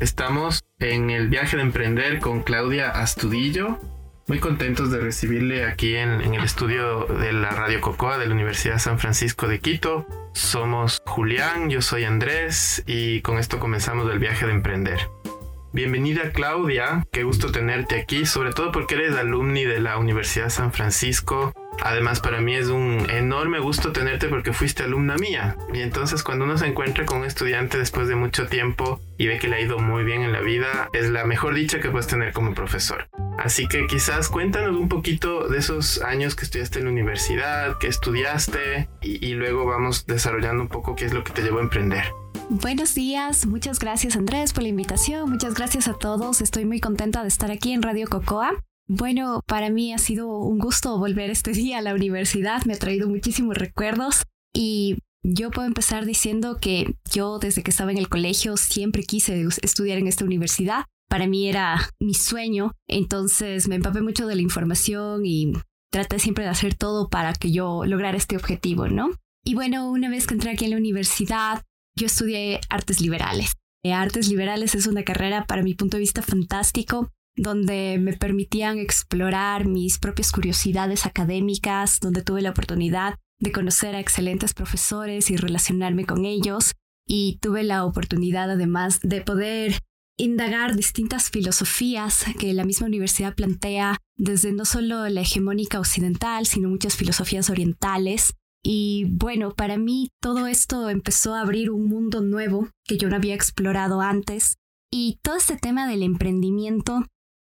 Estamos en el viaje de emprender con Claudia Astudillo. Muy contentos de recibirle aquí en, el estudio de la Radio Cocoa de la Universidad San Francisco de Quito. Somos Julián, yo soy Andrés y con esto comenzamos el viaje de emprender. Bienvenida Claudia, qué gusto tenerte aquí, sobre todo porque eres alumni de la Universidad San Francisco. Además para mí es un enorme gusto tenerte porque fuiste alumna mía. Y entonces cuando uno se encuentra con un estudiante después de mucho tiempo y ve que le ha ido muy bien en la vida, es la mejor dicha que puedes tener como profesor. Así que quizás cuéntanos un poquito de esos años que estudiaste en la universidad, que estudiaste y, y luego vamos desarrollando un poco qué es lo que te llevó a emprender. Buenos días, muchas gracias Andrés por la invitación, muchas gracias a todos, estoy muy contenta de estar aquí en Radio Cocoa. Bueno, para mí ha sido un gusto volver este día a la universidad, me ha traído muchísimos recuerdos y yo puedo empezar diciendo que yo desde que estaba en el colegio siempre quise estudiar en esta universidad. Para mí era mi sueño, entonces me empapé mucho de la información y traté siempre de hacer todo para que yo lograra este objetivo, ¿no? Y bueno, una vez que entré aquí en la universidad, yo estudié artes liberales. Eh, artes liberales es una carrera, para mi punto de vista, fantástico, donde me permitían explorar mis propias curiosidades académicas, donde tuve la oportunidad de conocer a excelentes profesores y relacionarme con ellos, y tuve la oportunidad además de poder indagar distintas filosofías que la misma universidad plantea desde no solo la hegemónica occidental, sino muchas filosofías orientales, y bueno, para mí todo esto empezó a abrir un mundo nuevo que yo no había explorado antes. Y todo este tema del emprendimiento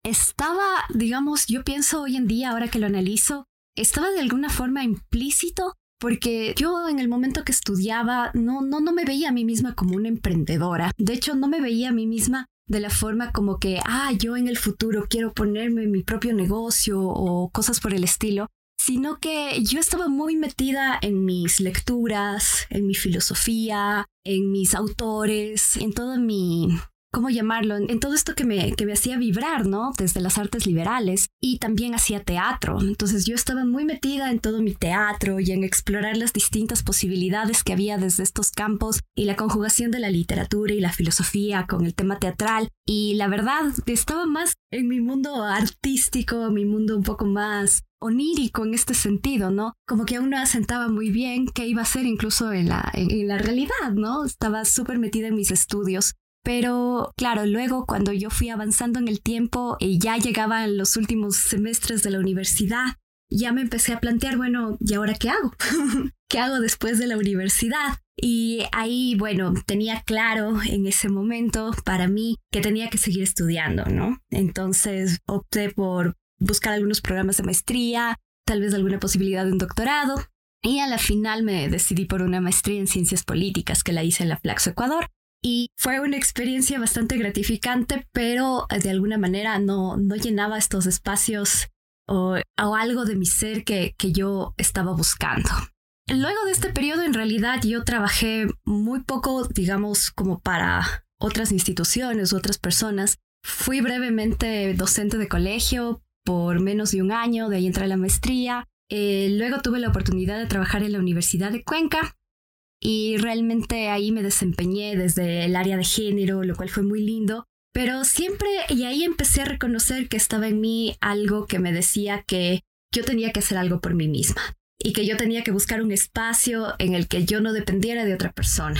estaba, digamos, yo pienso hoy en día, ahora que lo analizo, estaba de alguna forma implícito porque yo en el momento que estudiaba no, no, no me veía a mí misma como una emprendedora. De hecho, no me veía a mí misma de la forma como que, ah, yo en el futuro quiero ponerme mi propio negocio o cosas por el estilo, sino que yo estaba muy metida en mis lecturas, en mi filosofía, en mis autores, en todo mi, ¿cómo llamarlo? En todo esto que me, que me hacía vibrar, ¿no? Desde las artes liberales y también hacía teatro. Entonces yo estaba muy metida en todo mi teatro y en explorar las distintas posibilidades que había desde estos campos y la conjugación de la literatura y la filosofía con el tema teatral. Y la verdad, estaba más en mi mundo artístico, mi mundo un poco más onírico en este sentido, ¿no? Como que aún no asentaba muy bien qué iba a ser incluso en la, en la realidad, ¿no? Estaba súper metida en mis estudios pero claro, luego cuando yo fui avanzando en el tiempo y ya llegaban los últimos semestres de la universidad, ya me empecé a plantear, bueno, ¿y ahora qué hago? ¿Qué hago después de la universidad? Y ahí, bueno, tenía claro en ese momento para mí que tenía que seguir estudiando, ¿no? Entonces opté por buscar algunos programas de maestría, tal vez alguna posibilidad de un doctorado. Y a la final me decidí por una maestría en ciencias políticas que la hice en la Flaxo Ecuador. Y fue una experiencia bastante gratificante, pero eh, de alguna manera no, no llenaba estos espacios o, algo de mi ser que, que yo estaba buscando. Luego de este periodo, en realidad, yo trabajé muy poco, digamos, como para otras instituciones u otras personas. Fui brevemente docente de colegio por menos de un año, de ahí entré a la maestría. Eh, luego tuve la oportunidad de trabajar en la Universidad de Cuenca y realmente ahí me desempeñé desde el área de género, lo cual fue muy lindo. Pero siempre, y ahí empecé a reconocer que estaba en mí algo que me decía que yo tenía que hacer algo por mí misma y que yo tenía que buscar un espacio en el que yo no dependiera de otra persona.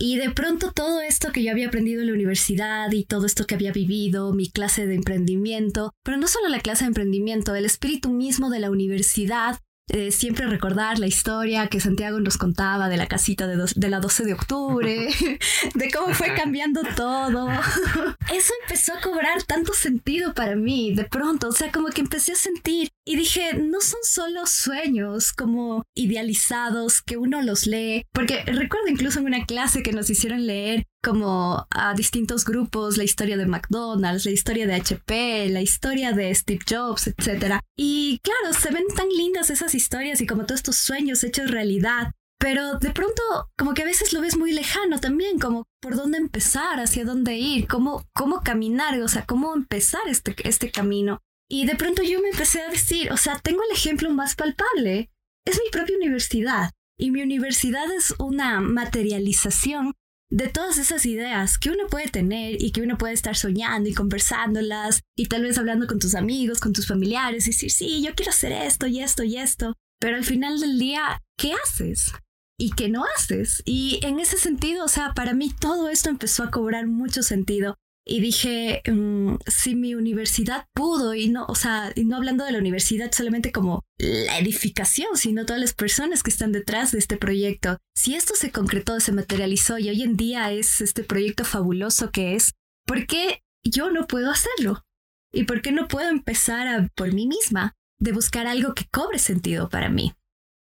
Y de pronto todo esto que yo había aprendido en la universidad y todo esto que había vivido, mi clase de emprendimiento, pero no solo la clase de emprendimiento, el espíritu mismo de la universidad eh, siempre recordar la historia que Santiago nos contaba de la casita de, de la 12 de octubre, de cómo fue cambiando todo. Eso empezó a cobrar tanto sentido para mí de pronto, o sea, como que empecé a sentir y dije, no son solo sueños como idealizados que uno los lee, porque recuerdo incluso en una clase que nos hicieron leer como a distintos grupos, la historia de McDonald's, la historia de HP, la historia de Steve Jobs, etc. Y claro, se ven tan lindas esas historias y como todos estos sueños hechos realidad, pero de pronto como que a veces lo ves muy lejano también, como por dónde empezar, hacia dónde ir, cómo, cómo caminar, o sea, cómo empezar este, este camino. Y de pronto yo me empecé a decir, o sea, tengo el ejemplo más palpable, es mi propia universidad. Y mi universidad es una materialización de todas esas ideas que uno puede tener y que uno puede estar soñando y conversándolas y tal vez hablando con tus amigos, con tus familiares y decir, sí, yo quiero hacer esto y esto y esto, pero al final del día, ¿qué haces? ¿Y qué no haces? Y en ese sentido, o sea, para mí todo esto empezó a cobrar mucho sentido y dije, mm, si mi universidad pudo, y no, o sea, y no hablando de la universidad solamente como la edificación, sino todas las personas que están detrás de este proyecto, si esto se concretó, se materializó y hoy en día es este proyecto fabuloso que es, ¿por qué yo no puedo hacerlo? ¿Y por qué no puedo empezar por mí misma de buscar algo que cobre sentido para mí?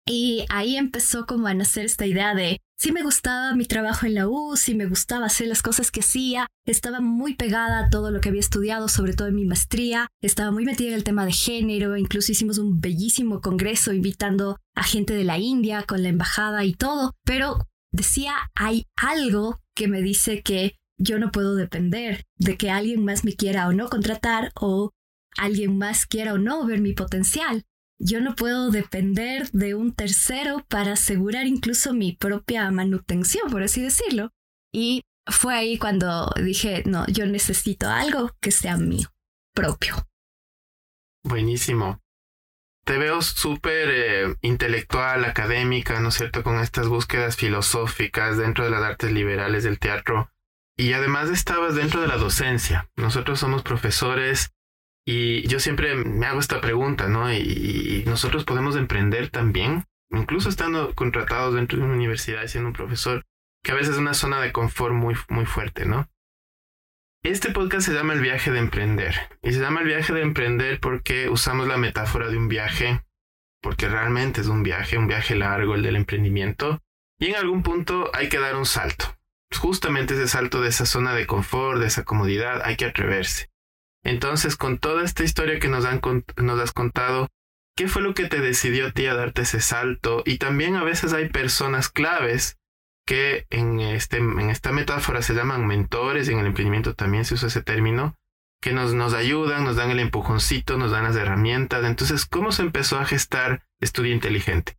Y ahí empezó como a nacer esta idea de sí me gustaba mi trabajo en la U, sí me gustaba hacer las cosas que hacía, estaba muy pegada a todo lo que había estudiado, sobre todo en mi maestría, estaba muy metida en el tema de género, incluso hicimos un bellísimo congreso invitando a gente de la India con la embajada y todo, pero decía, hay algo que me dice que yo no puedo depender de que alguien más me quiera o no contratar o alguien más quiera o no ver mi potencial yo no puedo depender de un tercero para asegurar incluso mi propia manutención, por así decirlo. Y fue ahí cuando dije, no, yo necesito algo que sea mío, propio. Buenísimo. Te veo súper eh, intelectual, académica, ¿no es cierto?, con estas búsquedas filosóficas dentro de las artes liberales del teatro. Y además estabas dentro de la docencia. Nosotros somos profesores y yo siempre me hago esta pregunta, ¿no? Y, nosotros podemos emprender también, incluso estando contratados dentro de una universidad, siendo un profesor, que a veces es una zona de confort muy, muy fuerte, ¿no? Este podcast se llama El viaje de emprender. Y se llama El viaje de emprender porque usamos la metáfora de un viaje, porque realmente es un viaje, un viaje largo, el del emprendimiento. Y en algún punto hay que dar un salto. Justamente ese salto de esa zona de confort, de esa comodidad, hay que atreverse. Entonces, con toda esta historia que nos, han, nos has contado, ¿qué fue lo que te decidió a ti a darte ese salto? Y también a veces hay personas claves que en, este, en esta metáfora se llaman mentores, y en el emprendimiento también se usa ese término, que nos, nos ayudan, nos dan el empujoncito, nos dan las herramientas. Entonces, ¿cómo se empezó a gestar Estudio Inteligente?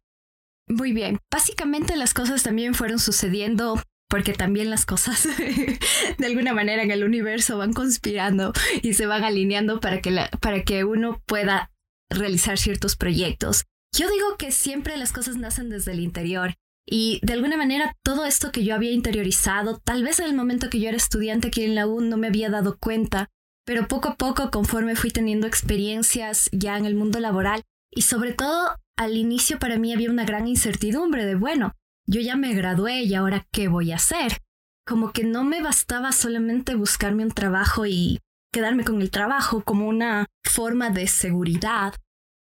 Muy bien, básicamente las cosas también fueron sucediendo porque también las cosas de alguna manera en el universo van conspirando y se van alineando para que, para que uno pueda realizar ciertos proyectos. Yo digo que siempre las cosas nacen desde el interior y de alguna manera todo esto que yo había interiorizado, tal vez en el momento que yo era estudiante aquí en la U no me había dado cuenta, pero poco a poco conforme fui teniendo experiencias ya en el mundo laboral y sobre todo al inicio para mí había una gran incertidumbre de, bueno, yo ya me gradué y ahora qué voy a hacer. Como que no me bastaba solamente buscarme un trabajo y quedarme con el trabajo como una forma de seguridad.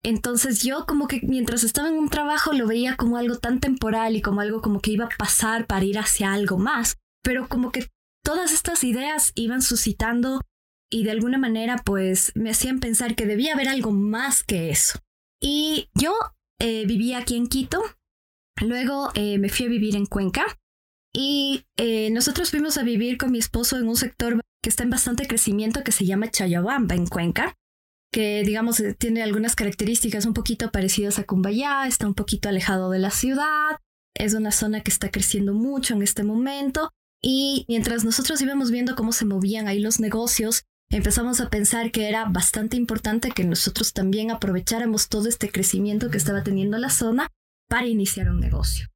Entonces yo como que mientras estaba en un trabajo lo veía como algo tan temporal y como algo como que iba a pasar para ir hacia algo más. Pero como que todas estas ideas iban suscitando y de alguna manera pues me hacían pensar que debía haber algo más que eso. Y yo eh, vivía aquí en Quito, Luego eh, me fui a vivir en Cuenca y eh, nosotros fuimos a vivir con mi esposo en un sector que está en bastante crecimiento que se llama Chayabamba en Cuenca, que digamos eh, tiene algunas características un poquito parecidas a Cumbayá, está un poquito alejado de la ciudad, es una zona que está creciendo mucho en este momento. Y mientras nosotros íbamos viendo cómo se movían ahí los negocios, empezamos a pensar que era bastante importante que nosotros también aprovecháramos todo este crecimiento que estaba teniendo la zona para iniciar un negocio.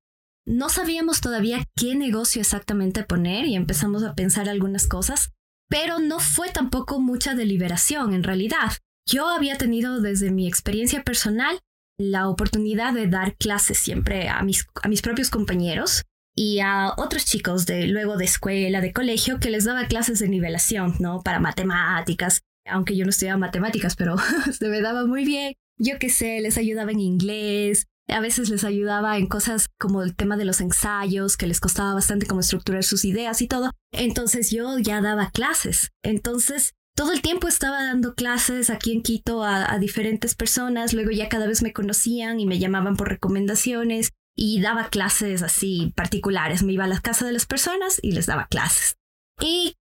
No sabíamos todavía qué negocio exactamente poner y empezamos a pensar algunas cosas, pero no fue tampoco mucha deliberación en realidad. Yo había tenido desde mi experiencia personal la oportunidad de dar clases siempre a mis, a mis propios compañeros y a otros chicos de luego de escuela, de colegio, que les daba clases de nivelación, ¿no? Para matemáticas, aunque yo no estudiaba matemáticas, pero se me daba muy bien. Yo qué sé, les ayudaba en inglés, a veces les ayudaba en cosas como el tema de los ensayos, que les costaba bastante como estructurar sus ideas y todo. Entonces yo ya daba clases. Entonces todo el tiempo estaba dando clases aquí en Quito a, diferentes personas. Luego ya cada vez me conocían y me llamaban por recomendaciones y daba clases así particulares. Me iba a la casa de las personas y les daba clases. Y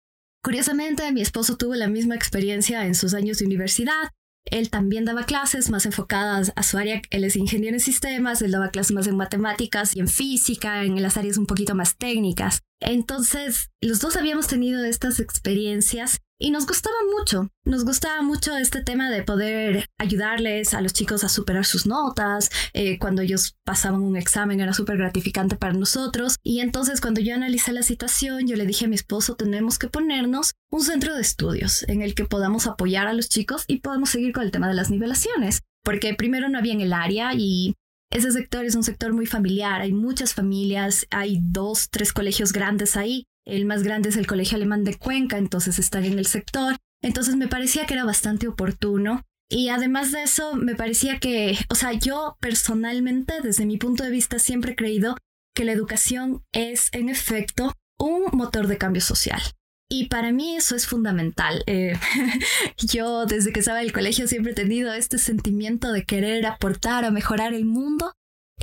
curiosamente mi esposo tuvo la misma experiencia en sus años de universidad él también daba clases más enfocadas a su área, él es ingeniero en sistemas, él daba clases más en matemáticas y en física, en las áreas un poquito más técnicas. Entonces, los dos habíamos tenido estas experiencias y nos gustaba mucho, nos gustaba mucho este tema de poder ayudarles a los chicos a superar sus notas, eh, cuando ellos pasaban un examen era súper gratificante para nosotros. Y entonces cuando yo analicé la situación yo le dije a mi esposo tenemos que ponernos un centro de estudios en el que podamos apoyar a los chicos y podamos seguir con el tema de las nivelaciones, porque primero no había en el área y ese sector es un sector muy familiar, hay muchas familias, hay dos, tres colegios grandes ahí el más grande es el Colegio Alemán de Cuenca, entonces están en el sector. Entonces me parecía que era bastante oportuno. Y además de eso, me parecía que, o sea, yo personalmente, desde mi punto de vista, siempre he creído que la educación es, en efecto, un motor de cambio social. Y para mí eso es fundamental. Eh, yo desde que estaba en el colegio siempre he tenido este sentimiento de querer aportar a mejorar el mundo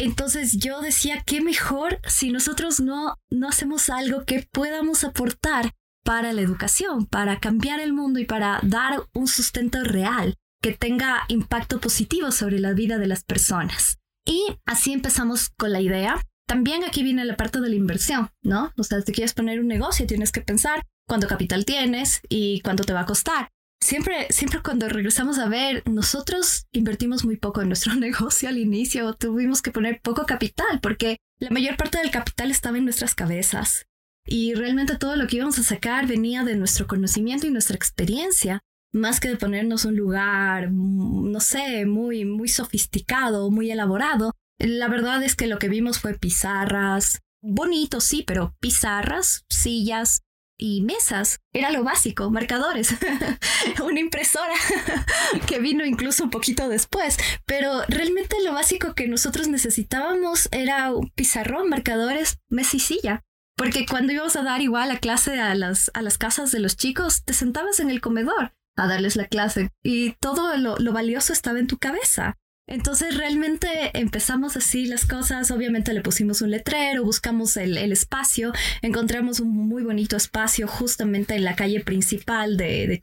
entonces yo decía, qué mejor si nosotros no, no hacemos algo que podamos aportar para la educación, para cambiar el mundo y para dar un sustento real que tenga impacto positivo sobre la vida de las personas. Y así empezamos con la idea. También aquí viene la parte de la inversión, ¿no? O sea, si quieres poner un negocio, tienes que pensar cuánto capital tienes y cuánto te va a costar siempre, siempre cuando regresamos a ver, nosotros invertimos muy poco en nuestro negocio al inicio, tuvimos que poner poco capital porque la mayor parte del capital estaba en nuestras cabezas y realmente todo lo que íbamos a sacar venía de nuestro conocimiento y nuestra experiencia, más que de ponernos un lugar, no sé, muy, muy sofisticado, muy elaborado. La verdad es que lo que vimos fue pizarras, bonito sí, pero pizarras, sillas, y mesas. Era lo básico, marcadores, una impresora que vino incluso un poquito después. Pero realmente lo básico que nosotros necesitábamos era un pizarrón, marcadores, mesa y silla. Porque cuando íbamos a dar igual la clase a las, a las casas de los chicos, te sentabas en el comedor a darles la clase y todo lo, lo valioso estaba en tu cabeza. Entonces realmente empezamos así las cosas, obviamente le pusimos un letrero, buscamos el, espacio, encontramos un muy bonito espacio justamente en la calle principal de, de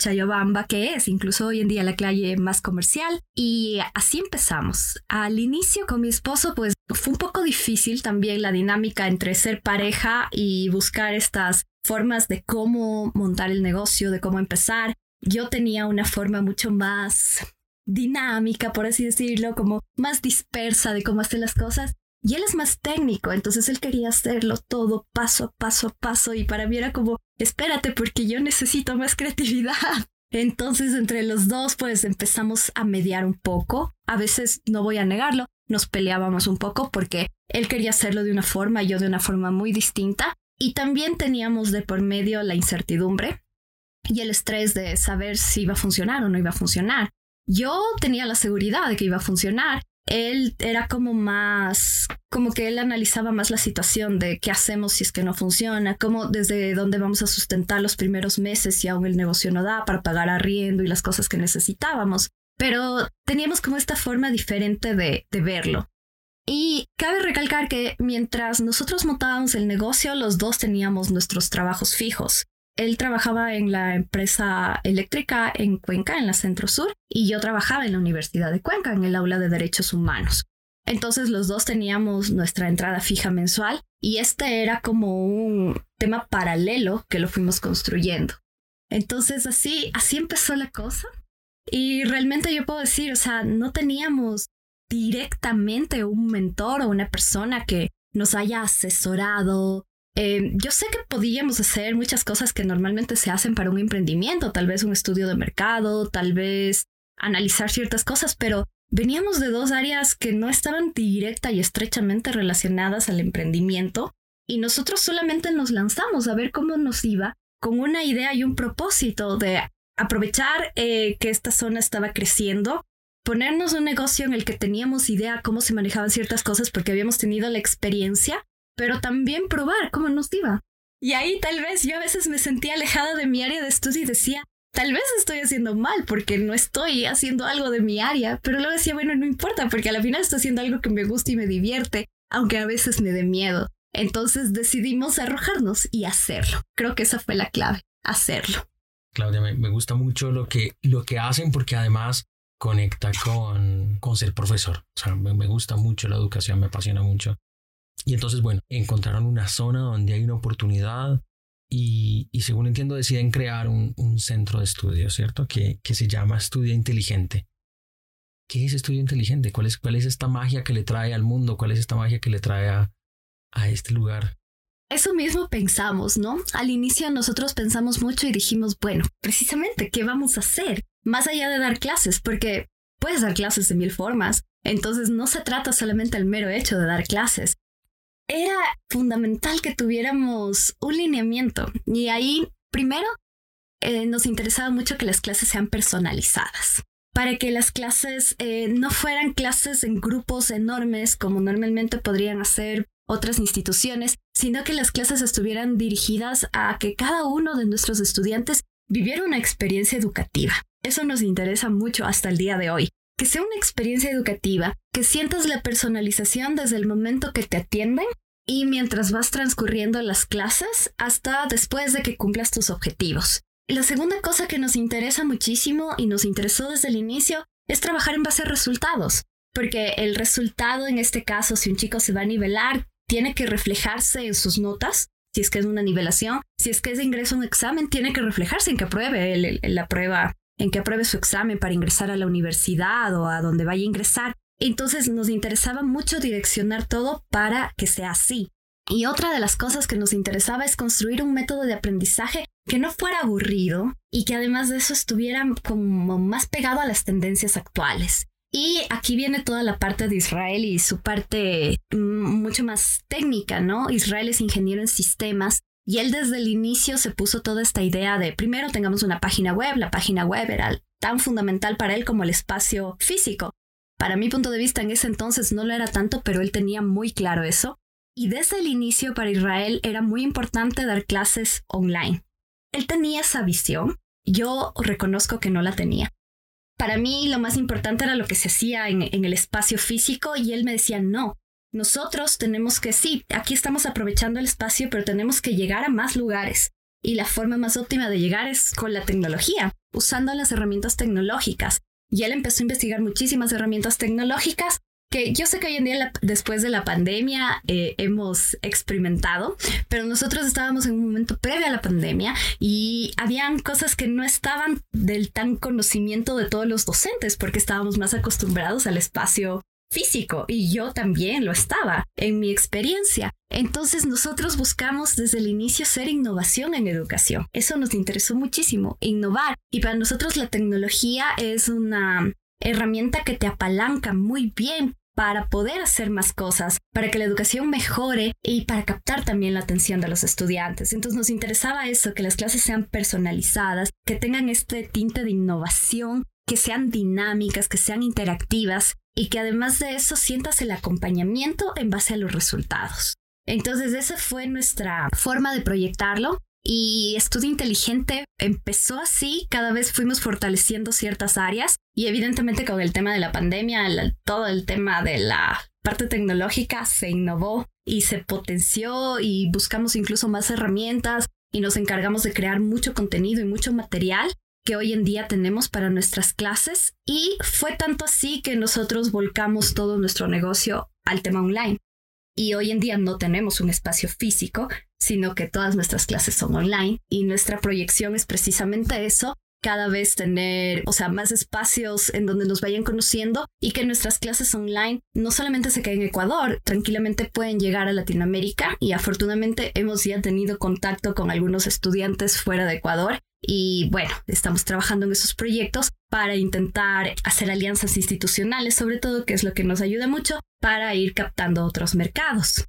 que es incluso hoy en día la calle más comercial, y así empezamos. Al inicio con mi esposo pues fue un poco difícil también la dinámica entre ser pareja y buscar estas formas de cómo montar el negocio, de cómo empezar. Yo tenía una forma mucho más dinámica, por así decirlo, como más dispersa de cómo hacer las cosas. Y él es más técnico, entonces él quería hacerlo todo paso a paso a paso y para mí era como, espérate porque yo necesito más creatividad. Entonces entre los dos pues empezamos a mediar un poco. A veces, no voy a negarlo, nos peleábamos un poco porque él quería hacerlo de una forma y yo de una forma muy distinta. Y también teníamos de por medio la incertidumbre y el estrés de saber si iba a funcionar o no iba a funcionar. Yo tenía la seguridad de que iba a funcionar. Él era como más, como que él analizaba más la situación de qué hacemos si es que no funciona, cómo desde dónde vamos a sustentar los primeros meses si aún el negocio no da para pagar arriendo y las cosas que necesitábamos. Pero teníamos como esta forma diferente de, de verlo. Y cabe recalcar que mientras nosotros montábamos el negocio, los dos teníamos nuestros trabajos fijos él trabajaba en la empresa eléctrica en Cuenca, en la Centro Sur, y yo trabajaba en la Universidad de Cuenca, en el aula de Derechos Humanos. Entonces los dos teníamos nuestra entrada fija mensual y este era como un tema paralelo que lo fuimos construyendo. Entonces así, así empezó la cosa. Y realmente yo puedo decir, o sea, no teníamos directamente un mentor o una persona que nos haya asesorado Em, yo sé que podíamos hacer muchas cosas que normalmente se hacen para un emprendimiento, tal vez un estudio de mercado, tal vez analizar ciertas cosas, pero veníamos de dos áreas que no estaban directa y estrechamente relacionadas al emprendimiento y nosotros solamente nos lanzamos a ver cómo nos iba con una idea y un propósito de aprovechar eh, que esta zona estaba creciendo, ponernos un negocio en el que teníamos idea cómo se manejaban ciertas cosas porque habíamos tenido la experiencia pero también probar cómo nos iba. Y ahí tal vez yo a veces me sentía alejada de mi área de estudio y decía, tal vez estoy haciendo mal porque no estoy haciendo algo de mi área, pero luego decía, bueno, no importa porque al final estoy haciendo algo que me gusta y me divierte, aunque a veces me dé miedo. Entonces decidimos arrojarnos y hacerlo. Creo que esa fue la clave, hacerlo. Claudia, me, gusta mucho lo que, lo que hacen porque además conecta con, con ser profesor. O sea, me, me gusta mucho la educación, me apasiona mucho. Y entonces, bueno, encontraron una zona donde hay una oportunidad y, y según entiendo deciden crear un, un centro de estudio, ¿cierto? Que, que se llama Estudio Inteligente. ¿Qué es Estudio Inteligente? ¿Cuál es, ¿Cuál es esta magia que le trae al mundo? ¿Cuál es esta magia que le trae a, a este lugar? Eso mismo pensamos, ¿no? Al inicio nosotros pensamos mucho y dijimos, bueno, precisamente, ¿qué vamos a hacer? Más allá de dar clases, porque puedes dar clases de mil formas, entonces no se trata solamente del mero hecho de dar clases. Era fundamental que tuviéramos un lineamiento y ahí, primero, eh, nos interesaba mucho que las clases sean personalizadas para que las clases eh, no fueran clases en grupos enormes como normalmente podrían hacer otras instituciones, sino que las clases estuvieran dirigidas a que cada uno de nuestros estudiantes viviera una experiencia educativa. Eso nos interesa mucho hasta el día de hoy. Que sea una experiencia educativa, que sientas la personalización desde el momento que te atienden y mientras vas transcurriendo las clases hasta después de que cumplas tus objetivos. La segunda cosa que nos interesa muchísimo y nos interesó desde el inicio es trabajar en base a resultados, porque el resultado en este caso, si un chico se va a nivelar, tiene que reflejarse en sus notas, si es que es una nivelación, si es que es de ingreso a un examen, tiene que reflejarse en que apruebe la prueba, en que apruebe su examen para ingresar a la universidad o a donde vaya a ingresar. Entonces nos interesaba mucho direccionar todo para que sea así. Y otra de las cosas que nos interesaba es construir un método de aprendizaje que no fuera aburrido y que además de eso estuviera como más pegado a las tendencias actuales. Y aquí viene toda la parte de Israel y su parte mm, mucho más técnica, ¿no? Israel es ingeniero en sistemas y él desde el inicio se puso toda esta idea de primero tengamos una página web, la página web era tan fundamental para él como el espacio físico. Para mi punto de vista en ese entonces no lo era tanto, pero él tenía muy claro eso. Y desde el inicio para Israel era muy importante dar clases online. Él tenía esa visión, yo reconozco que no la tenía para mí lo más importante era lo que se hacía en, el espacio físico y él me decía, no, nosotros tenemos que, sí, aquí estamos aprovechando el espacio, pero tenemos que llegar a más lugares. Y la forma más óptima de llegar es con la tecnología, usando las herramientas tecnológicas. Y él empezó a investigar muchísimas herramientas tecnológicas que yo sé que hoy en día, después de la pandemia, eh, hemos experimentado, pero nosotros estábamos en un momento previo a la pandemia y habían cosas que no estaban del tan conocimiento de todos los docentes porque estábamos más acostumbrados al espacio físico y yo también lo estaba en mi experiencia. Entonces nosotros buscamos desde el inicio ser innovación en educación. Eso nos interesó muchísimo, innovar. Y para nosotros la tecnología es una herramienta que te apalanca muy bien para poder hacer más cosas, para que la educación mejore y para captar también la atención de los estudiantes. Entonces nos interesaba eso, que las clases sean personalizadas, que tengan este tinte de innovación, que sean dinámicas, que sean interactivas y que además de eso sientas el acompañamiento en base a los resultados. Entonces esa fue nuestra forma de proyectarlo y Estudio Inteligente empezó así, cada vez fuimos fortaleciendo ciertas áreas y evidentemente con el tema de la pandemia, todo el tema de la parte tecnológica se innovó y se potenció y buscamos incluso más herramientas y nos encargamos de crear mucho contenido y mucho material que hoy en día tenemos para nuestras clases y fue tanto así que nosotros volcamos todo nuestro negocio al tema online. Y hoy en día no tenemos un espacio físico, sino que todas nuestras clases son online y nuestra proyección es precisamente eso, cada vez tener, o sea, más espacios en donde nos vayan conociendo y que nuestras clases online no solamente se queden en Ecuador, tranquilamente pueden llegar a Latinoamérica y afortunadamente hemos ya tenido contacto con algunos estudiantes fuera de Ecuador y bueno, estamos trabajando en esos proyectos para intentar hacer alianzas institucionales, sobre todo, que es lo que nos ayuda mucho para ir captando otros mercados.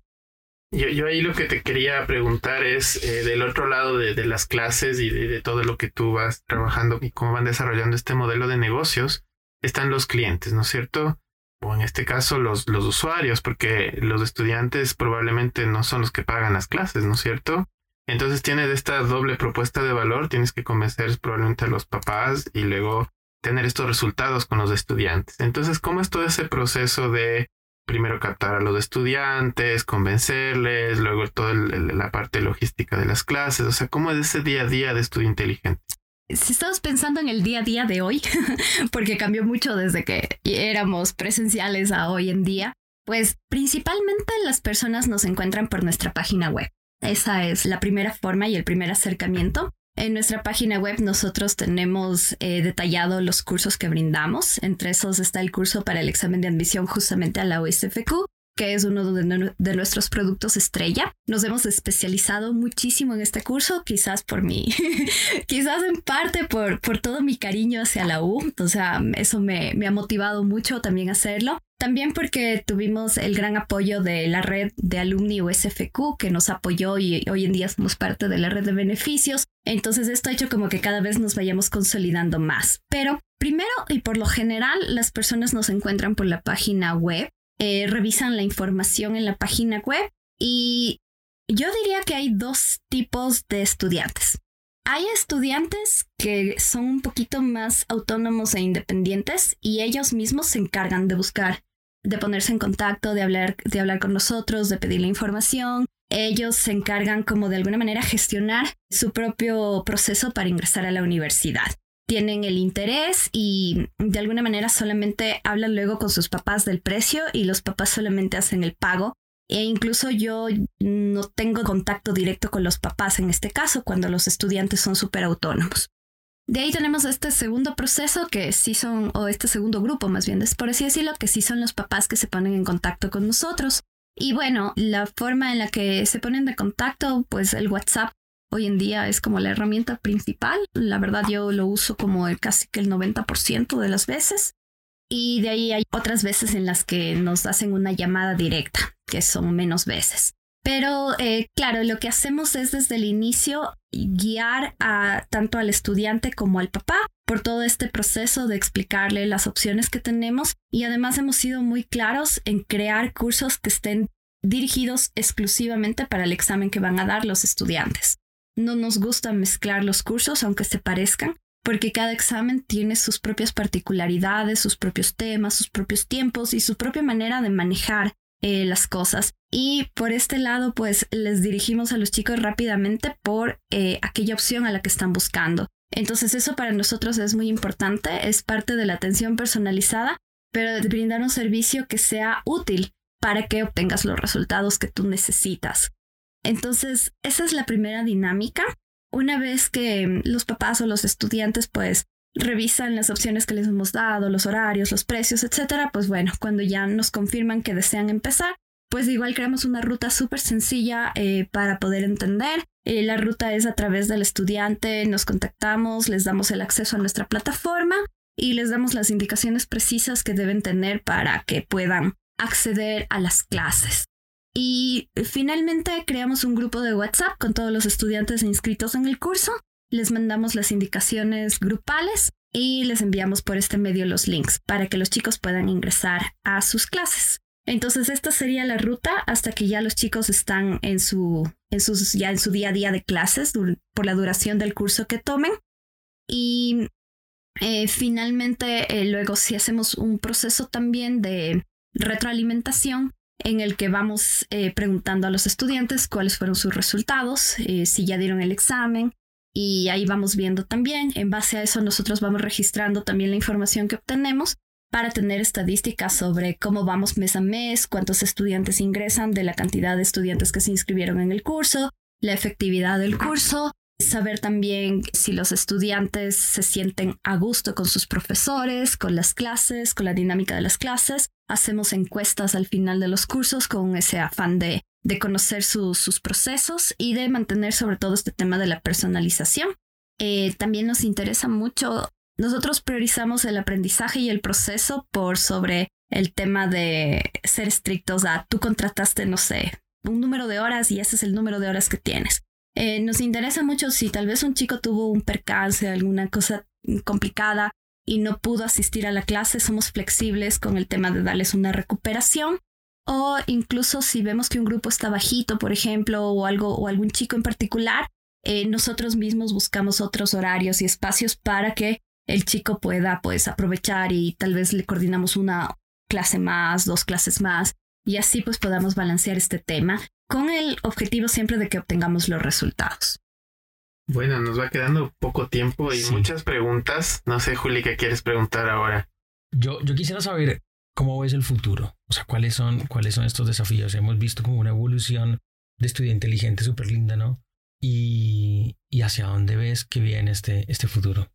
Yo, ahí lo que te quería preguntar es, eh, del otro lado de, las clases y de, todo lo que tú vas trabajando y cómo van desarrollando este modelo de negocios, están los clientes, ¿no es cierto? O en este caso los, los usuarios, porque los estudiantes probablemente no son los que pagan las clases, ¿no es cierto? Entonces tienes esta doble propuesta de valor, tienes que convencer probablemente a los papás y luego tener estos resultados con los estudiantes. Entonces, ¿cómo es todo ese proceso de primero captar a los estudiantes, convencerles, luego toda la parte logística de las clases? O sea, ¿cómo es ese día a día de estudio inteligente? si estamos pensando en el día a día de hoy, porque cambió mucho desde que éramos presenciales a hoy en día, pues principalmente las personas nos encuentran por nuestra página web. Esa es la primera forma y el primer acercamiento. En nuestra página web nosotros tenemos eh, detallado los cursos que brindamos. Entre esos está el curso para el examen de admisión justamente a la USFQ, que es uno de, nuestros productos estrella. Nos hemos especializado muchísimo en este curso, quizás por mí, quizás en parte por, por todo mi cariño hacia la U. O sea, eso me, me ha motivado mucho también hacerlo. También porque tuvimos el gran apoyo de la red de alumni USFQ que nos apoyó y hoy en día somos parte de la red de beneficios. Entonces esto ha hecho como que cada vez nos vayamos consolidando más. Pero primero y por lo general las personas nos encuentran por la página web eh, revisan la información en la página web y yo diría que hay dos tipos de estudiantes. Hay estudiantes que son un poquito más autónomos e independientes y ellos mismos se encargan de buscar, de ponerse en contacto, de hablar, de hablar con nosotros, de pedir la información. Ellos se encargan como de alguna manera gestionar su propio proceso para ingresar a la universidad tienen el interés y de alguna manera solamente hablan luego con sus papás del precio y los papás solamente hacen el pago. E incluso yo no tengo contacto directo con los papás en este caso cuando los estudiantes son súper autónomos. De ahí tenemos este segundo proceso que sí son, o este segundo grupo más bien, es por así decirlo, que sí son los papás que se ponen en contacto con nosotros. Y bueno, la forma en la que se ponen de contacto, pues el WhatsApp hoy en día es como la herramienta principal. La verdad yo lo uso como el, casi que el 90% de las veces. Y de ahí hay otras veces en las que nos hacen una llamada directa, que son menos veces. Pero eh, claro, lo que hacemos es desde el inicio guiar a tanto al estudiante como al papá por todo este proceso de explicarle las opciones que tenemos y además hemos sido muy claros en crear cursos que estén dirigidos exclusivamente para el examen que van a dar los estudiantes. No nos gusta mezclar los cursos, aunque se parezcan, porque cada examen tiene sus propias particularidades, sus propios temas, sus propios tiempos y su propia manera de manejar eh, las cosas. Y por este lado, pues les dirigimos a los chicos rápidamente por eh, aquella opción a la que están buscando. Entonces eso para nosotros es muy importante, es parte de la atención personalizada, pero brindar un servicio que sea útil para que obtengas los resultados que tú necesitas. Entonces, esa es la primera dinámica. Una vez que los papás o los estudiantes pues revisan las opciones que les hemos dado, los horarios, los precios, etcétera, pues bueno, cuando ya nos confirman que desean empezar, pues igual creamos una ruta súper sencilla eh, para poder entender. Eh, la ruta es a través del estudiante, nos contactamos, les damos el acceso a nuestra plataforma y les damos las indicaciones precisas que deben tener para que puedan acceder a las clases. Y finalmente creamos un grupo de WhatsApp con todos los estudiantes inscritos en el curso. Les mandamos las indicaciones grupales y les enviamos por este medio los links para que los chicos puedan ingresar a sus clases. Entonces esta sería la ruta hasta que ya los chicos están en su, en sus, ya en su día a día de clases por la duración del curso que tomen. Y eh, finalmente eh, luego si hacemos un proceso también de retroalimentación en el que vamos eh, preguntando a los estudiantes cuáles fueron sus resultados, si ya dieron el examen, y ahí vamos viendo también, en base a eso nosotros vamos registrando también la información que obtenemos para tener estadísticas sobre cómo vamos mes a mes, cuántos estudiantes ingresan, de la cantidad de estudiantes que se inscribieron en el curso, la efectividad del curso, saber también si los estudiantes se sienten a gusto con sus profesores, con las clases, con la dinámica de las clases. Hacemos encuestas al final de los cursos con ese afán de, de conocer sus procesos y de mantener sobre todo este tema de la personalización. Eh, también nos interesa mucho, nosotros priorizamos el aprendizaje y el proceso por sobre el tema de ser estrictos a tú contrataste, no sé, un número de horas y ese es el número de horas que tienes eh, nos interesa mucho si tal vez un chico tuvo un percance, alguna cosa complicada y no pudo asistir a la clase, somos flexibles con el tema de darles una recuperación. O incluso si vemos que un grupo está bajito, por ejemplo, o algo, o algún chico en particular, eh, nosotros mismos buscamos otros horarios y espacios para que el chico pueda pues aprovechar y tal vez le coordinamos una clase más, dos clases más, y así pues podamos balancear este tema con el objetivo siempre de que obtengamos los resultados. Bueno, nos va quedando poco tiempo y muchas preguntas. No sé, Juli, ¿qué quieres preguntar ahora? Yo, yo quisiera saber cómo ves el futuro. O sea, cuáles son, cuáles son estos desafíos. Hemos visto como una evolución de estudio inteligente súper linda, ¿no? Y, y hacia dónde ves que viene este, este futuro.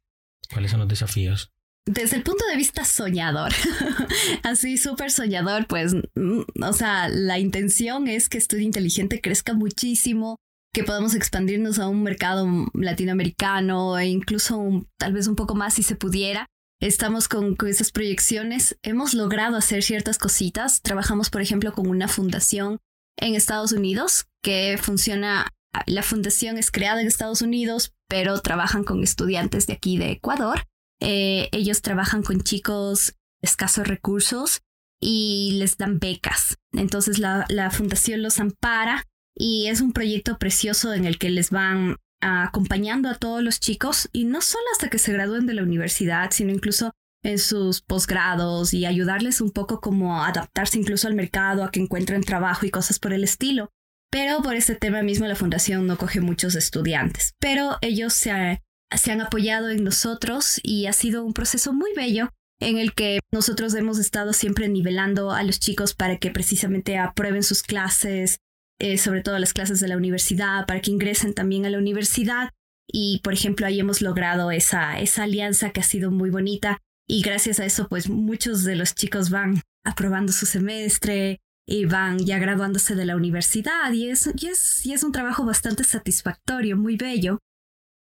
¿Cuáles son los desafíos? Desde el punto de vista soñador, así súper soñador, pues, mm, o sea, la intención es que Estudio Inteligente crezca muchísimo, que podamos expandirnos a un mercado latinoamericano e incluso tal vez un poco más si se pudiera. Estamos con, con esas proyecciones. Hemos logrado hacer ciertas cositas. Trabajamos, por ejemplo, con una fundación en Estados Unidos que funciona. La fundación es creada en Estados Unidos, pero trabajan con estudiantes de aquí de Ecuador. Eh, ellos trabajan con chicos escasos recursos y les dan becas. Entonces la, la fundación los ampara y es un proyecto precioso en el que les van acompañando a todos los chicos y no solo hasta que se gradúen de la universidad, sino incluso en sus posgrados y ayudarles un poco como a adaptarse incluso al mercado, a que encuentren trabajo y cosas por el estilo. Pero por este tema mismo la fundación no coge muchos estudiantes. Pero ellos se, se han apoyado en nosotros y ha sido un proceso muy bello en el que nosotros hemos estado siempre nivelando a los chicos para que precisamente aprueben sus clases, eh, sobre todo las clases de la universidad, para que ingresen también a la universidad. Y, por ejemplo, ahí hemos logrado esa, esa alianza que ha sido muy bonita. Y gracias a eso, pues muchos de los chicos van aprobando su semestre y van ya graduándose de la universidad. Y es, y es, y es un trabajo bastante satisfactorio, muy bello.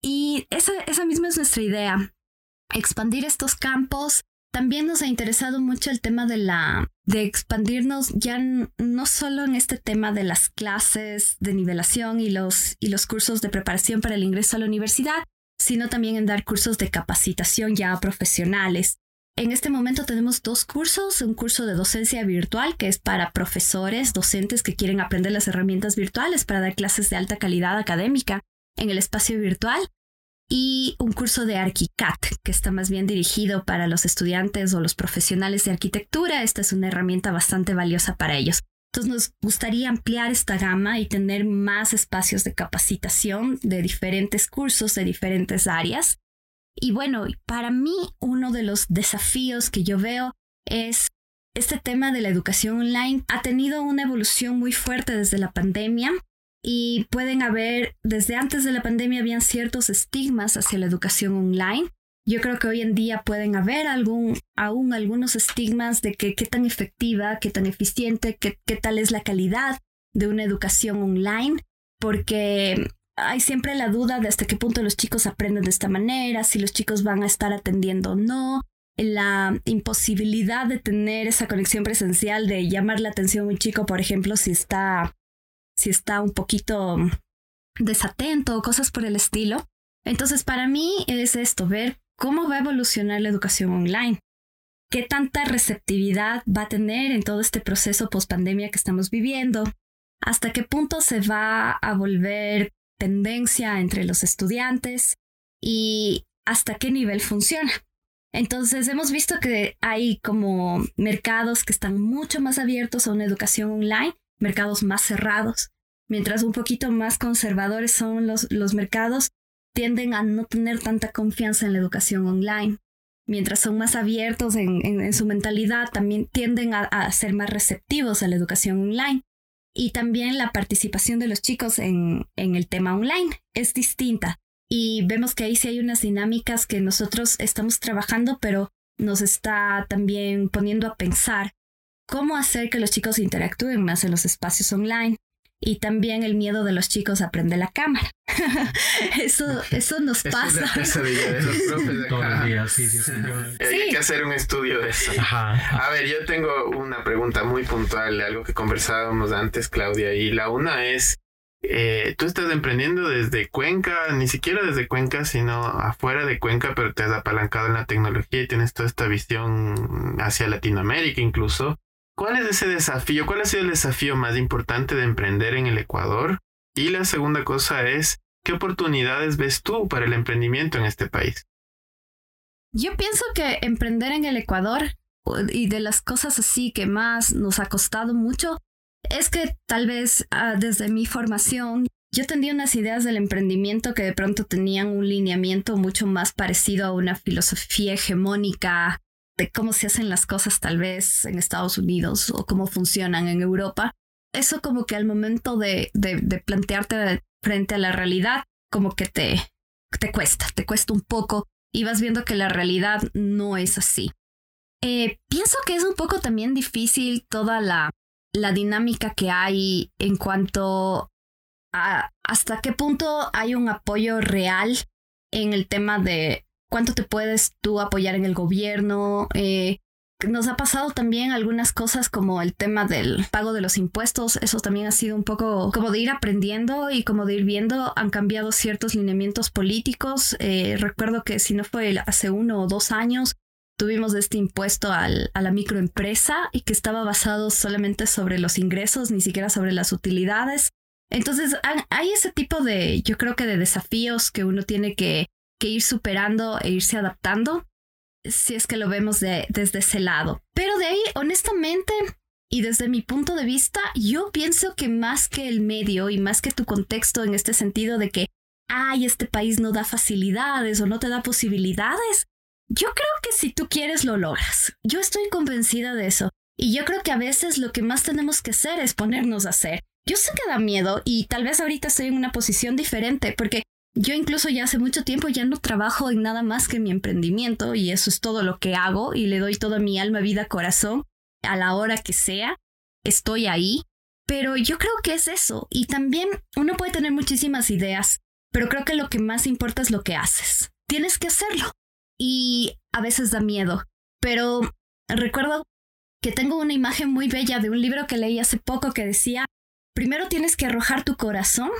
Y esa, esa misma es nuestra idea, expandir estos campos también nos ha interesado mucho el tema de la de expandirnos ya no solo en este tema de las clases de nivelación y los y los cursos de preparación para el ingreso a la universidad, sino también en dar cursos de capacitación ya profesionales. En este momento tenemos dos cursos, un curso de docencia virtual que es para profesores, docentes que quieren aprender las herramientas virtuales para dar clases de alta calidad académica en el espacio virtual y un curso de ArchiCAD, que está más bien dirigido para los estudiantes o los profesionales de arquitectura. Esta es una herramienta bastante valiosa para ellos. Entonces nos gustaría ampliar esta gama y tener más espacios de capacitación de diferentes cursos de diferentes áreas. Y bueno, para mí uno de los desafíos que yo veo es este tema de la educación online. Ha tenido una evolución muy fuerte desde la pandemia y pueden haber, desde antes de la pandemia habían ciertos estigmas hacia la educación online. Yo creo que hoy en día pueden haber algún, aún algunos estigmas de que qué tan efectiva, qué tan eficiente, qué, qué tal es la calidad de una educación online, porque hay siempre la duda de hasta qué punto los chicos aprenden de esta manera, si los chicos van a estar atendiendo o no, la imposibilidad de tener esa conexión presencial, de llamar la atención a un chico, por ejemplo, si está si está un poquito desatento o cosas por el estilo. Entonces, para mí es esto, ver cómo va a evolucionar la educación online, qué tanta receptividad va a tener en todo este proceso post pandemia que estamos viviendo, hasta qué punto se va a volver tendencia entre los estudiantes y hasta qué nivel funciona. Entonces hemos visto que hay como mercados que están mucho más abiertos a una educación online mercados más cerrados, mientras un poquito más conservadores son los, los mercados, tienden a no tener tanta confianza en la educación online. Mientras son más abiertos en, en, su mentalidad, también tienden a, a, ser más receptivos a la educación online. Y también la participación de los chicos en, en el tema online es distinta. Y vemos que ahí sí hay unas dinámicas que nosotros estamos trabajando, pero nos está también poniendo a pensar cómo hacer que los chicos interactúen más en los espacios online y también el miedo de los chicos a aprender la cámara. eso, eso nos pasa. Hay que hacer un estudio de eso. A ver, yo tengo una pregunta muy puntual de algo que conversábamos antes, Claudia, y la una es, eh, tú estás emprendiendo desde Cuenca, ni siquiera desde Cuenca, sino afuera de Cuenca, pero te has apalancado en la tecnología y tienes toda esta visión hacia Latinoamérica incluso. ¿Cuál es ese desafío? ¿Cuál ha sido el desafío más importante de emprender en el Ecuador? Y la segunda cosa es, ¿qué oportunidades ves tú para el emprendimiento en este país? Yo pienso que emprender en el Ecuador y de las cosas así que más nos ha costado mucho es que tal vez uh, desde mi formación yo tenía unas ideas del emprendimiento que de pronto tenían un lineamiento mucho más parecido a una filosofía hegemónica de cómo se hacen las cosas tal vez en Estados Unidos o cómo funcionan en Europa. Eso como que al momento de, plantearte frente a la realidad, como que te, cuesta, te cuesta un poco y vas viendo que la realidad no es así. Eh, pienso que es un poco también difícil toda la, dinámica que hay en cuanto hasta qué punto hay un apoyo real en el tema de cuánto te puedes tú apoyar en el gobierno. Eh, nos ha pasado también algunas cosas como el tema del pago de los impuestos. Eso también ha sido un poco como de ir aprendiendo y como de ir viendo. Han cambiado ciertos lineamientos políticos. Eh, recuerdo que si no fue hace uno o dos años, tuvimos este impuesto al, a la microempresa y que estaba basado solamente sobre los ingresos, ni siquiera sobre las utilidades. Entonces, hay ese tipo de, yo creo que de desafíos que uno tiene que, que ir superando e irse adaptando, si es que lo vemos de, desde ese lado. Pero de ahí, honestamente, y desde mi punto de vista, yo pienso que más que el medio y más que tu contexto en este sentido de que, ay, este país no da facilidades o no te da posibilidades, yo creo que si tú quieres lo logras. Yo estoy convencida de eso. Y yo creo que a veces lo que más tenemos que hacer es ponernos a hacer. Yo sé que da miedo y tal vez ahorita estoy en una posición diferente porque yo incluso ya hace mucho tiempo ya no trabajo en nada más que mi emprendimiento y eso es todo lo que hago y le doy toda mi alma, vida, corazón a la hora que sea. Estoy ahí, pero yo creo que es eso y también uno puede tener muchísimas ideas, pero creo que lo que más importa es lo que haces. Tienes que hacerlo y a veces da miedo, pero recuerdo que tengo una imagen muy bella de un libro que leí hace poco que decía primero tienes que arrojar tu corazón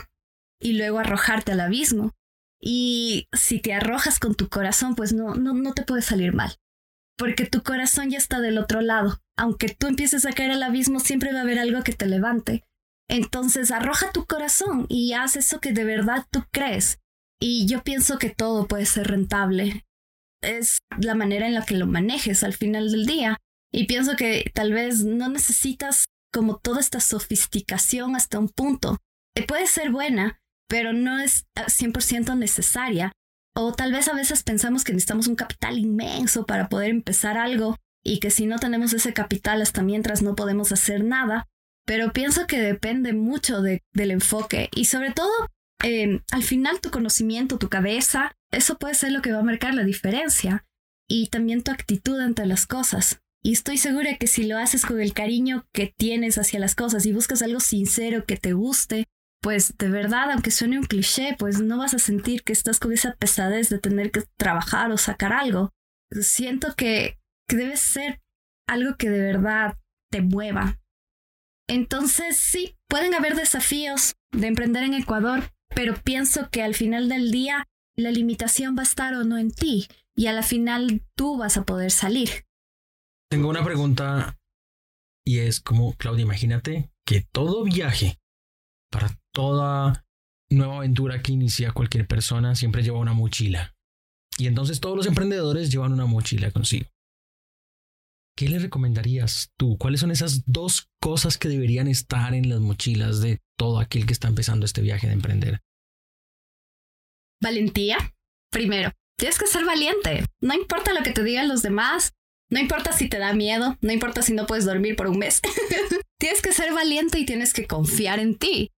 y luego arrojarte al abismo. Y si te arrojas con tu corazón, pues no, no, no te puede salir mal. Porque tu corazón ya está del otro lado. Aunque tú empieces a caer al abismo, siempre va a haber algo que te levante. Entonces arroja tu corazón y haz eso que de verdad tú crees. Y yo pienso que todo puede ser rentable. Es la manera en la que lo manejes al final del día. Y pienso que tal vez no necesitas como toda esta sofisticación hasta un punto. Eh, puede ser buena, pero no es 100% ah, necesaria. O tal vez a veces pensamos que necesitamos un capital inmenso para poder empezar algo y que si no tenemos ese capital hasta mientras no podemos hacer nada. Pero pienso que depende mucho del enfoque y sobre todo em, al final tu conocimiento, tu cabeza, eso puede ser lo que va a marcar la diferencia y también tu actitud ante las cosas. Y estoy segura que si lo haces con el cariño que tienes hacia las cosas y buscas algo sincero que te guste, pues de verdad, aunque suene un cliché, pues no vas a sentir que estás con esa pesadez de tener que trabajar o sacar algo. Siento que, que debe ser algo que de verdad te mueva. Entonces, sí, pueden haber desafíos de emprender en Ecuador, pero pienso que al final del día la limitación va a estar o no en ti y a la final tú vas a poder salir. Tengo una pregunta y es como, Claudia, imagínate que todo viaje, para toda nueva aventura que inicia cualquier persona, siempre lleva una mochila. Y entonces todos los emprendedores llevan una mochila consigo. ¿Qué le recomendarías tú? ¿Cuáles son esas dos cosas que deberían estar en las mochilas de todo aquel que está empezando este viaje de emprender? Valentía. Primero, tienes que ser valiente. No importa lo que te digan los demás, no importa si te da miedo, no importa si no puedes dormir por un mes. tienes que ser valiente y tienes que confiar en ti.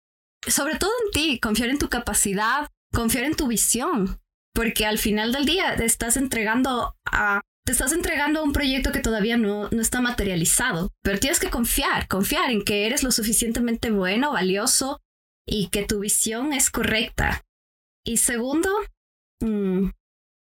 Sobre todo en ti, confiar en tu capacidad, confiar en tu visión, porque al final del día te estás entregando a te estás entregando a un proyecto que todavía no, no está materializado, pero tienes que confiar, confiar en que eres lo suficientemente bueno, valioso y que tu visión es correcta. Y segundo, mm,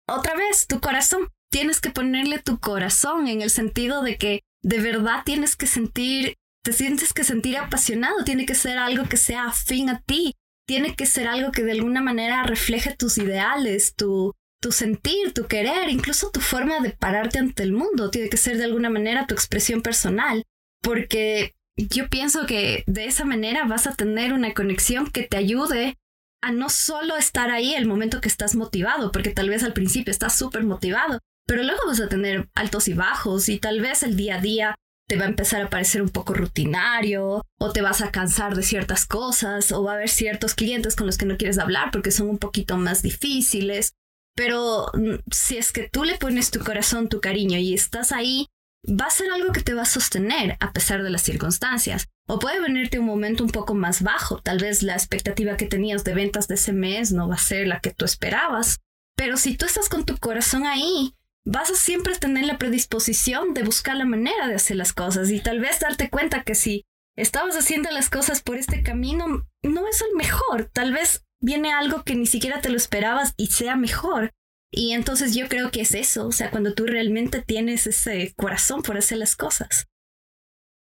otra vez, tu corazón tienes que ponerle tu corazón en el sentido de que de verdad tienes que sentir, te sientes que sentir apasionado, tiene que ser algo que sea afín a ti, tiene que ser algo que de alguna manera refleje tus ideales, tu, tu sentir, tu querer, incluso tu forma de pararte ante el mundo, tiene que ser de alguna manera tu expresión personal, porque yo pienso que de esa manera vas a tener una conexión que te ayude a no solo estar ahí el momento que estás motivado, porque tal vez al principio estás súper motivado, pero luego vas a tener altos y bajos y tal vez el día a día te va a empezar a parecer un poco rutinario o te vas a cansar de ciertas cosas o va a haber ciertos clientes con los que no quieres hablar porque son un poquito más difíciles. Pero mm, si es que tú le pones tu corazón, tu cariño y estás ahí, va a ser algo que te va a sostener a pesar de las circunstancias. O puede venirte un momento un poco más bajo, tal vez la expectativa que tenías de ventas de ese mes no va a ser la que tú esperabas. Pero si tú estás con tu corazón ahí, vas a siempre tener la predisposición de buscar la manera de hacer las cosas y tal vez darte cuenta que si estabas haciendo las cosas por este camino, no es el mejor. Tal vez viene algo que ni siquiera te lo esperabas y sea mejor. Y entonces yo creo que es eso, o sea, cuando tú realmente tienes ese corazón por hacer las cosas.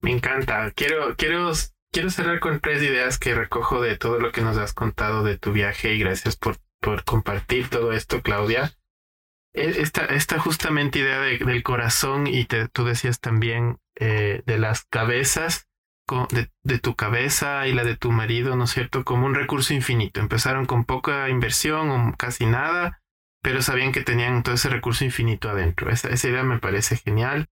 Me encanta. Quiero, quiero, quiero cerrar con tres ideas que recojo de todo lo que nos has contado de tu viaje y gracias por, por compartir todo esto, Claudia. E, esta, esta justamente idea del corazón y tú decías también eh, de las cabezas, de, de, tu cabeza y la de tu marido, ¿no es cierto? Como un recurso infinito. Empezaron con poca inversión o casi nada pero sabían que tenían todo ese recurso infinito adentro. Esa, esa idea me parece genial.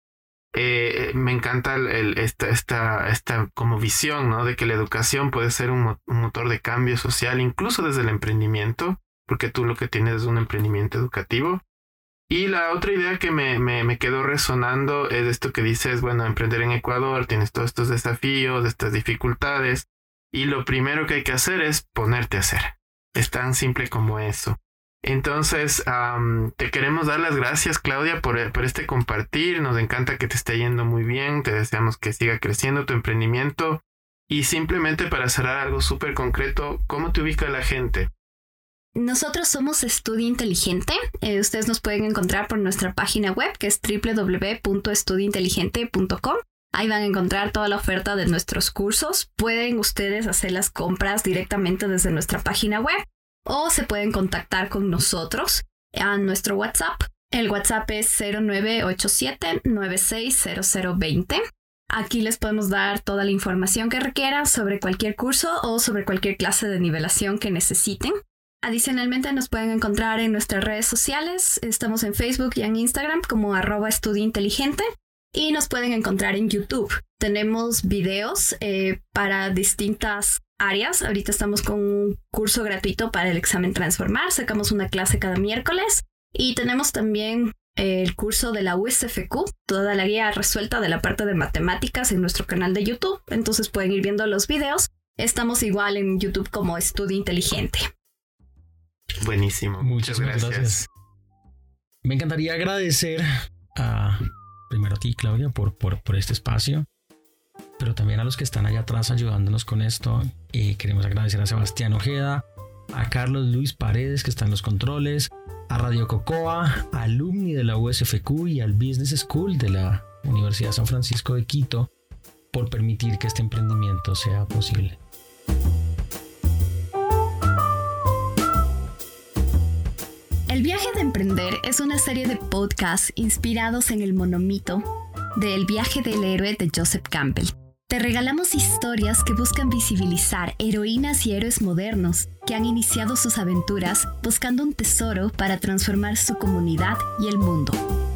Eh, me encanta esta, esta, esta como visión, ¿no? De que la educación puede ser un, motor de cambio social, incluso desde el emprendimiento, porque tú lo que tienes es un emprendimiento educativo. Y la otra idea que me, me, me quedó resonando es esto que dices, bueno, emprender en Ecuador, tienes todos estos desafíos, estas dificultades, y lo primero que hay que hacer es ponerte a hacer. Es tan simple como eso. Entonces, te queremos dar las gracias, Claudia, por, por, este compartir. Nos encanta que te esté yendo muy bien. Te deseamos que siga creciendo tu emprendimiento. Y simplemente para cerrar algo súper concreto, ¿cómo te ubica la gente? Nosotros somos Estudio Inteligente. Eh, ustedes nos pueden encontrar por nuestra página web que es www.estudiointeligente.com. Ahí van a encontrar toda la oferta de nuestros cursos. Pueden ustedes hacer las compras directamente desde nuestra página web o se pueden contactar con nosotros a nuestro WhatsApp. El WhatsApp es 0987-960020. Aquí les podemos dar toda la información que requieran sobre cualquier curso o sobre cualquier clase de nivelación que necesiten. Adicionalmente nos pueden encontrar en nuestras redes sociales. Estamos en Facebook y en Instagram como arroba estudio inteligente y nos pueden encontrar en YouTube. Tenemos videos eh, para distintas áreas. Ahorita estamos con un curso gratuito para el examen Transformar. Sacamos una clase cada miércoles y tenemos también el curso de la USFQ, toda la guía resuelta de la parte de matemáticas en nuestro canal de YouTube. Entonces pueden ir viendo los videos. Estamos igual en YouTube como Estudio Inteligente. Buenísimo. Muchas, gracias. Me encantaría agradecer a primero a ti, Claudia, por, por, por este espacio, pero también a los que están allá atrás ayudándonos con esto. Y queremos agradecer a Sebastián Ojeda, a Carlos Luis Paredes, que está en los controles, a Radio Cocoa, a alumni de la USFQ y al Business School de la Universidad San Francisco de Quito por permitir que este emprendimiento sea posible. El viaje de emprender es una serie de podcasts inspirados en el monomito del viaje del héroe de Joseph Campbell. Te regalamos historias que buscan visibilizar heroínas y héroes modernos que han iniciado sus aventuras buscando un tesoro para transformar su comunidad y el mundo.